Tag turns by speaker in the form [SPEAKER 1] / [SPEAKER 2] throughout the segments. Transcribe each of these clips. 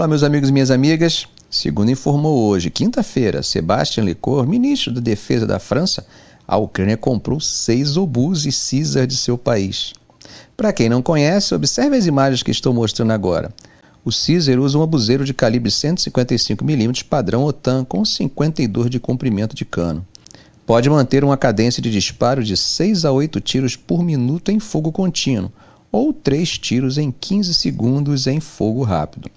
[SPEAKER 1] Olá, meus amigos e minhas amigas. Segundo informou hoje, quinta-feira, Sebastian Lecor, ministro da Defesa da França, a Ucrânia comprou seis obus e Caesar de seu país. Para quem não conhece, observe as imagens que estou mostrando agora. O Caesar usa um obuseiro de calibre 155mm padrão OTAN com 52 de comprimento de cano. Pode manter uma cadência de disparo de 6 a 8 tiros por minuto em fogo contínuo, ou 3 tiros em 15 segundos em fogo rápido.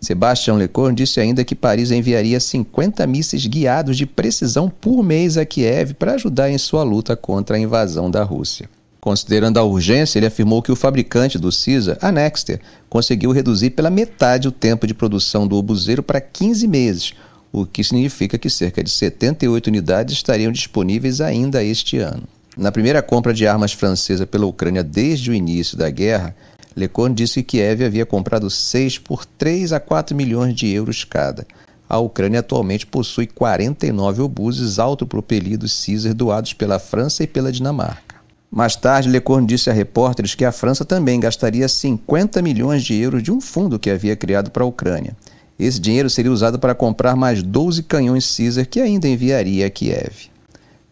[SPEAKER 1] Sebastião Lecorne disse ainda que Paris enviaria 50 mísseis guiados de precisão por mês a Kiev para ajudar em sua luta contra a invasão da Rússia. Considerando a urgência, ele afirmou que o fabricante do Caesar, a Nexter, conseguiu reduzir pela metade o tempo de produção do obuseiro para 15 meses, o que significa que cerca de 78 unidades estariam disponíveis ainda este ano. Na primeira compra de armas francesa pela Ucrânia desde o início da guerra, Lecorne disse que Kiev havia comprado seis por 3 a 4 milhões de euros cada. A Ucrânia atualmente possui 49 obuses autopropelidos Caesar doados pela França e pela Dinamarca. Mais tarde, Lecorne disse a repórteres que a França também gastaria 50 milhões de euros de um fundo que havia criado para a Ucrânia. Esse dinheiro seria usado para comprar mais 12 canhões Caesar que ainda enviaria a Kiev.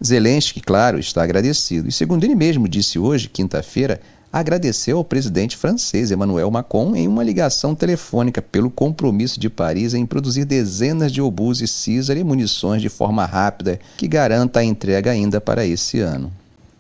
[SPEAKER 1] Zelensky, claro, está agradecido e, segundo ele mesmo disse hoje, quinta-feira, agradeceu ao presidente francês Emmanuel Macron em uma ligação telefônica pelo compromisso de Paris em produzir dezenas de obus e Caesar e munições de forma rápida que garanta a entrega ainda para esse ano.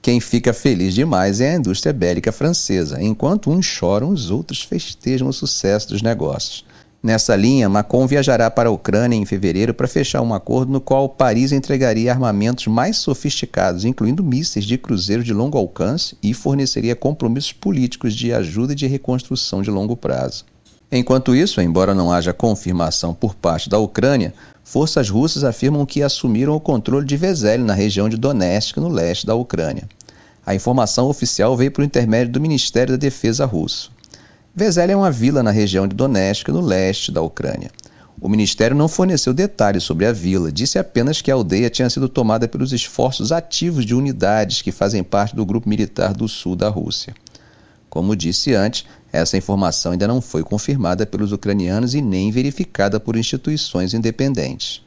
[SPEAKER 1] Quem fica feliz demais é a indústria bélica francesa, enquanto uns choram, os outros festejam o sucesso dos negócios. Nessa linha, Macron viajará para a Ucrânia em fevereiro para fechar um acordo no qual Paris entregaria armamentos mais sofisticados, incluindo mísseis de cruzeiro de longo alcance, e forneceria compromissos políticos de ajuda e de reconstrução de longo prazo. Enquanto isso, embora não haja confirmação por parte da Ucrânia, forças russas afirmam que assumiram o controle de Vezele na região de Donetsk, no leste da Ucrânia. A informação oficial veio por intermédio do Ministério da Defesa russo. Vezele é uma vila na região de Donetsk, no leste da Ucrânia. O ministério não forneceu detalhes sobre a vila, disse apenas que a aldeia tinha sido tomada pelos esforços ativos de unidades que fazem parte do grupo militar do sul da Rússia. Como disse antes, essa informação ainda não foi confirmada pelos ucranianos e nem verificada por instituições independentes.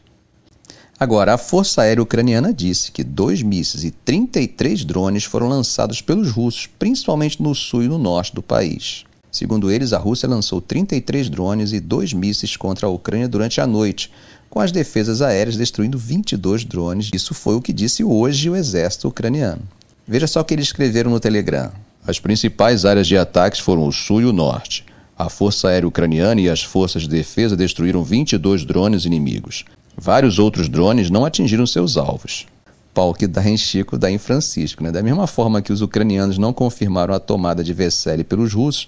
[SPEAKER 1] Agora, a Força Aérea Ucraniana disse que dois mísseis e 33 drones foram lançados pelos russos, principalmente no sul e no norte do país. Segundo eles, a Rússia lançou 33 drones e dois mísseis contra a Ucrânia durante a noite, com as defesas aéreas destruindo 22 drones. Isso foi o que disse hoje o exército ucraniano. Veja só o que eles escreveram no Telegram. As principais áreas de ataques foram o sul e o norte. A Força Aérea Ucraniana e as forças de defesa destruíram 22 drones inimigos. Vários outros drones não atingiram seus alvos. Pau que dá em Chico, dá em Francisco. Né? Da mesma forma que os ucranianos não confirmaram a tomada de Vessely pelos russos,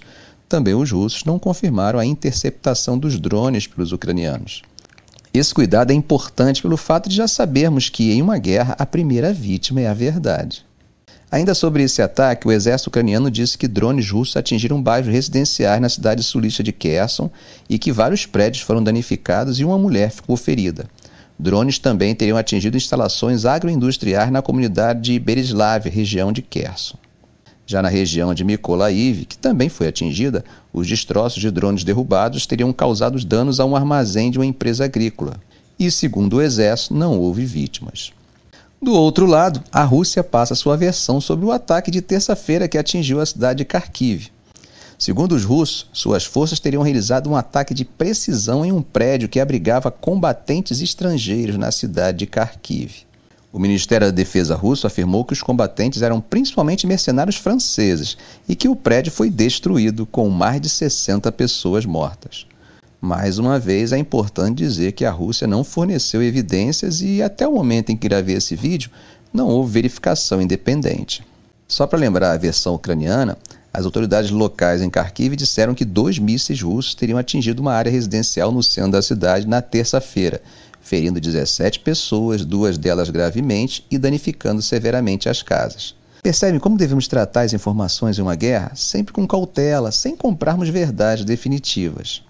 [SPEAKER 1] também os russos não confirmaram a interceptação dos drones pelos ucranianos. Esse cuidado é importante pelo fato de já sabermos que, em uma guerra, a primeira vítima é a verdade. Ainda sobre esse ataque, o exército ucraniano disse que drones russos atingiram bairros residenciais na cidade sulista de Kherson e que vários prédios foram danificados e uma mulher ficou ferida. Drones também teriam atingido instalações agroindustriais na comunidade de Berislav, região de Kherson. Já na região de Mykolaiv, que também foi atingida, os destroços de drones derrubados teriam causado danos a um armazém de uma empresa agrícola. E, segundo o exército, não houve vítimas. Do outro lado, a Rússia passa sua versão sobre o ataque de terça-feira que atingiu a cidade de Kharkiv. Segundo os russos, suas forças teriam realizado um ataque de precisão em um prédio que abrigava combatentes estrangeiros na cidade de Kharkiv. O Ministério da Defesa russo afirmou que os combatentes eram principalmente mercenários franceses e que o prédio foi destruído, com mais de 60 pessoas mortas. Mais uma vez, é importante dizer que a Rússia não forneceu evidências e, até o momento em que gravei esse vídeo, não houve verificação independente. Só para lembrar a versão ucraniana, as autoridades locais em Kharkiv disseram que dois mísseis russos teriam atingido uma área residencial no centro da cidade na terça-feira, ferindo 17 pessoas, duas delas gravemente, e danificando severamente as casas. Percebem como devemos tratar as informações em uma guerra? Sempre com cautela, sem comprarmos verdades definitivas.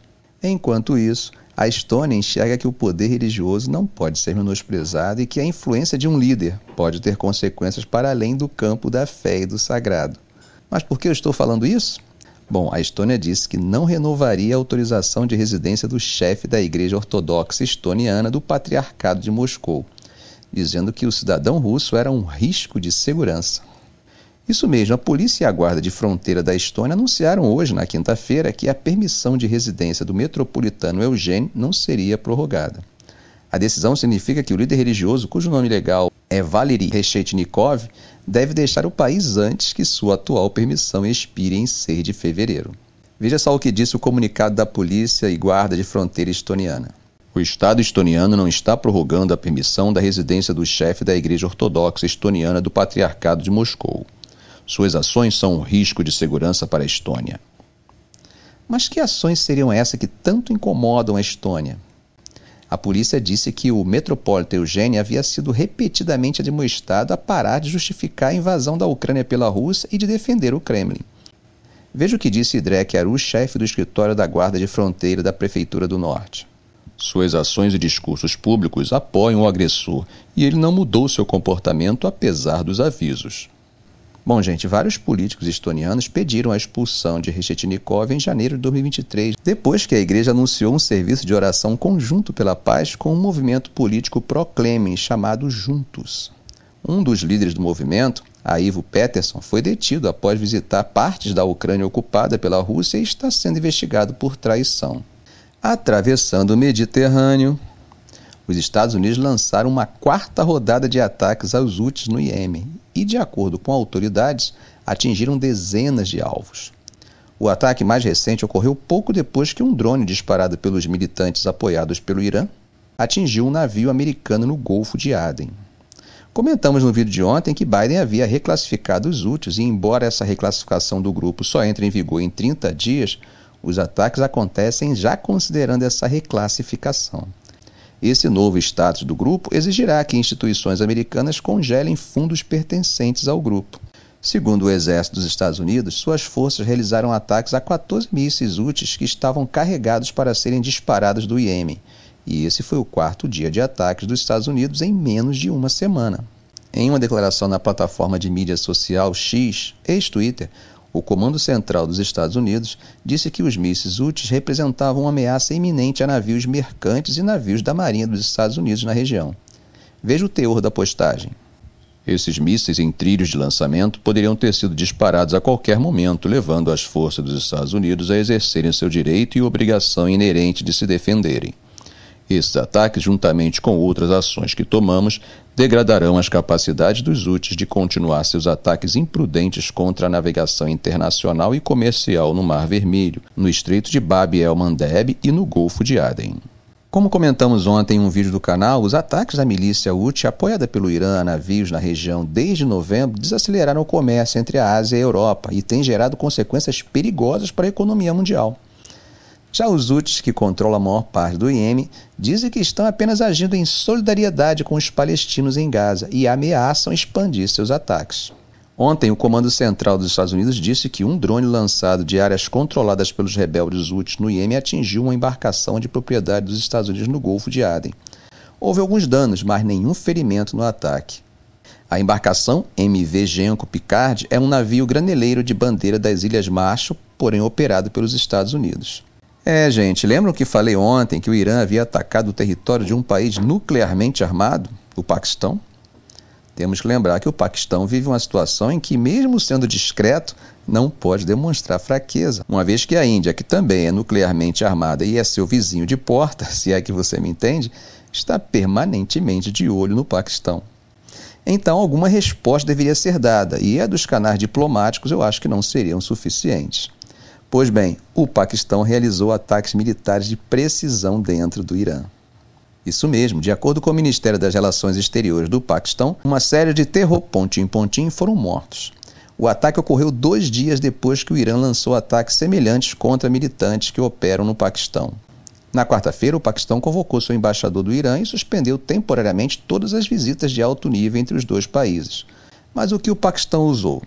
[SPEAKER 1] Enquanto isso, a Estônia enxerga que o poder religioso não pode ser menosprezado e que a influência de um líder pode ter consequências para além do campo da fé e do sagrado. Mas por que eu estou falando isso? Bom, a Estônia disse que não renovaria a autorização de residência do chefe da Igreja Ortodoxa Estoniana do Patriarcado de Moscou, dizendo que o cidadão russo era um risco de segurança. Isso mesmo, a polícia e a guarda de fronteira da Estônia anunciaram hoje, na quinta-feira, que a permissão de residência do metropolitano Eugênio não seria prorrogada. A decisão significa que o líder religioso, cujo nome legal é Valery Reshetnikov, deve deixar o país antes que sua atual permissão expire em 6 de fevereiro. Veja só o que disse o comunicado da Polícia e Guarda de Fronteira estoniana. O Estado estoniano não está prorrogando a permissão da residência do chefe da Igreja Ortodoxa Estoniana do Patriarcado de Moscou. Suas ações são um risco de segurança para a Estônia. Mas que ações seriam essas que tanto incomodam a Estônia? A polícia disse que o metropolita Eugênio havia sido repetidamente admoestado a parar de justificar a invasão da Ucrânia pela Rússia e de defender o Kremlin. Veja o que disse Idrek Aru, chefe do escritório da Guarda de Fronteira da Prefeitura do Norte. Suas ações e discursos públicos apoiam o agressor e ele não mudou seu comportamento apesar dos avisos. Bom, gente, vários políticos estonianos pediram a expulsão de Reshetnikov em janeiro de 2023, depois que a igreja anunciou um serviço de oração conjunto pela paz com um movimento político pró-Kremlin chamado Juntos. Um dos líderes do movimento, a Ivo Peterson, foi detido após visitar partes da Ucrânia ocupada pela Rússia e está sendo investigado por traição. Atravessando o Mediterrâneo, os Estados Unidos lançaram uma quarta rodada de ataques aos Houthis no Iêmen e, de acordo com autoridades, atingiram dezenas de alvos. O ataque mais recente ocorreu pouco depois que um drone disparado pelos militantes apoiados pelo Irã atingiu um navio americano no Golfo de Aden. Comentamos no vídeo de ontem que Biden havia reclassificado os úteis e, embora essa reclassificação do grupo só entre em vigor em 30 dias, os ataques acontecem já considerando essa reclassificação. Esse novo status do grupo exigirá que instituições americanas congelem fundos pertencentes ao grupo. Segundo o Exército dos Estados Unidos, suas forças realizaram ataques a 14 mísseis úteis que estavam carregados para serem disparados do Iêmen, e esse foi o quarto dia de ataques dos Estados Unidos em menos de uma semana. Em uma declaração na plataforma de mídia social X, ex-Twitter, o Comando Central dos Estados Unidos disse que os mísseis úteis representavam uma ameaça iminente a navios mercantes e navios da Marinha dos Estados Unidos na região. Veja o teor da postagem. Esses mísseis em trilhos de lançamento poderiam ter sido disparados a qualquer momento, levando as forças dos Estados Unidos a exercerem seu direito e obrigação inerente de se defenderem. Esses ataques, juntamente com outras ações que tomamos, degradarão as capacidades dos úteis de continuar seus ataques imprudentes contra a navegação internacional e comercial no Mar Vermelho, no Estreito de Bab el-Mandeb e no Golfo de Aden. Como comentamos ontem em um vídeo do canal, os ataques da milícia Houthi, apoiada pelo Irã a navios na região desde novembro, desaceleraram o comércio entre a Ásia e a Europa e têm gerado consequências perigosas para a economia mundial. Já os Houthis, que controlam a maior parte do Iêmen, dizem que estão apenas agindo em solidariedade com os palestinos em Gaza e ameaçam expandir seus ataques. Ontem, o Comando Central dos Estados Unidos disse que um drone lançado de áreas controladas pelos rebeldes Houthis no Iêmen atingiu uma embarcação de propriedade dos Estados Unidos no Golfo de Aden. Houve alguns danos, mas nenhum ferimento no ataque. A embarcação MV Genco Picard é um navio graneleiro de bandeira das Ilhas Marshall, porém operado pelos Estados Unidos. É, gente, lembram que falei ontem que o Irã havia atacado o território de um país nuclearmente armado, o Paquistão? Temos que lembrar que o Paquistão vive uma situação em que, mesmo sendo discreto, não pode demonstrar fraqueza, uma vez que a Índia, que também é nuclearmente armada e é seu vizinho de porta, se é que você me entende, está permanentemente de olho no Paquistão. Então, alguma resposta deveria ser dada, e a dos canais diplomáticos eu acho que não seriam suficientes. Pois bem, o Paquistão realizou ataques militares de precisão dentro do Irã. Isso mesmo, de acordo com o Ministério das Relações Exteriores do Paquistão, uma série de terror pontim-pontim foram mortos. O ataque ocorreu dois dias depois que o Irã lançou ataques semelhantes contra militantes que operam no Paquistão. Na quarta-feira, o Paquistão convocou seu embaixador do Irã e suspendeu temporariamente todas as visitas de alto nível entre os dois países. Mas o que o Paquistão usou?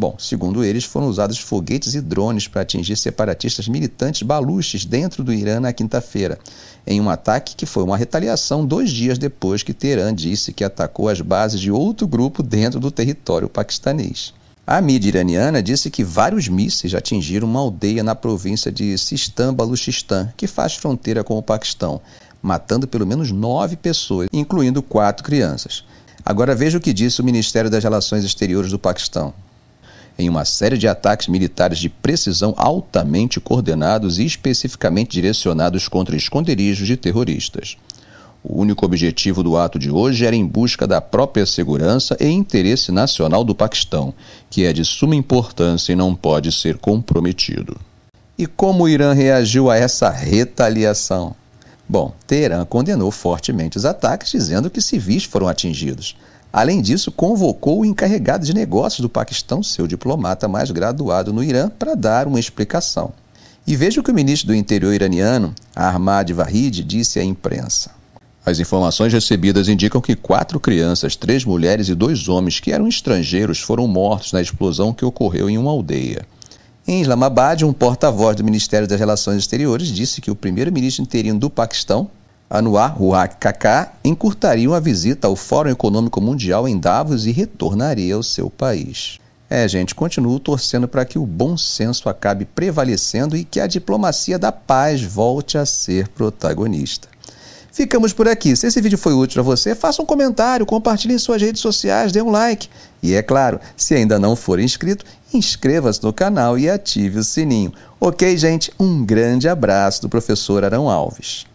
[SPEAKER 1] Bom, segundo eles, foram usados foguetes e drones para atingir separatistas militantes baluches dentro do Irã na quinta-feira, em um ataque que foi uma retaliação dois dias depois que Teherã disse que atacou as bases de outro grupo dentro do território paquistanês. A mídia iraniana disse que vários mísseis atingiram uma aldeia na província de Sistan Baluchistan, que faz fronteira com o Paquistão, matando pelo menos nove pessoas, incluindo quatro crianças. Agora veja o que disse o Ministério das Relações Exteriores do Paquistão. Em uma série de ataques militares de precisão altamente coordenados e especificamente direcionados contra esconderijos de terroristas. O único objetivo do ato de hoje era em busca da própria segurança e interesse nacional do Paquistão, que é de suma importância e não pode ser comprometido. E como o Irã reagiu a essa retaliação? Bom, Teherã condenou fortemente os ataques, dizendo que civis foram atingidos. Além disso, convocou o encarregado de negócios do Paquistão, seu diplomata mais graduado no Irã, para dar uma explicação. E veja o que o ministro do Interior iraniano, Ahmad Vahid, disse à imprensa. As informações recebidas indicam que quatro crianças, três mulheres e dois homens que eram estrangeiros foram mortos na explosão que ocorreu em uma aldeia. Em Islamabad, um porta-voz do Ministério das Relações Exteriores disse que o primeiro-ministro interino do Paquistão, Anwar Huaq Kaká, encurtaria uma visita ao Fórum Econômico Mundial em Davos e retornaria ao seu país. É, gente, continuo torcendo para que o bom senso acabe prevalecendo e que a diplomacia da paz volte a ser protagonista. Ficamos por aqui. Se esse vídeo foi útil para você, faça um comentário, compartilhe em suas redes sociais, dê um like. E é claro, se ainda não for inscrito, inscreva-se no canal e ative o sininho. Ok, gente? Um grande abraço do professor Arão Alves.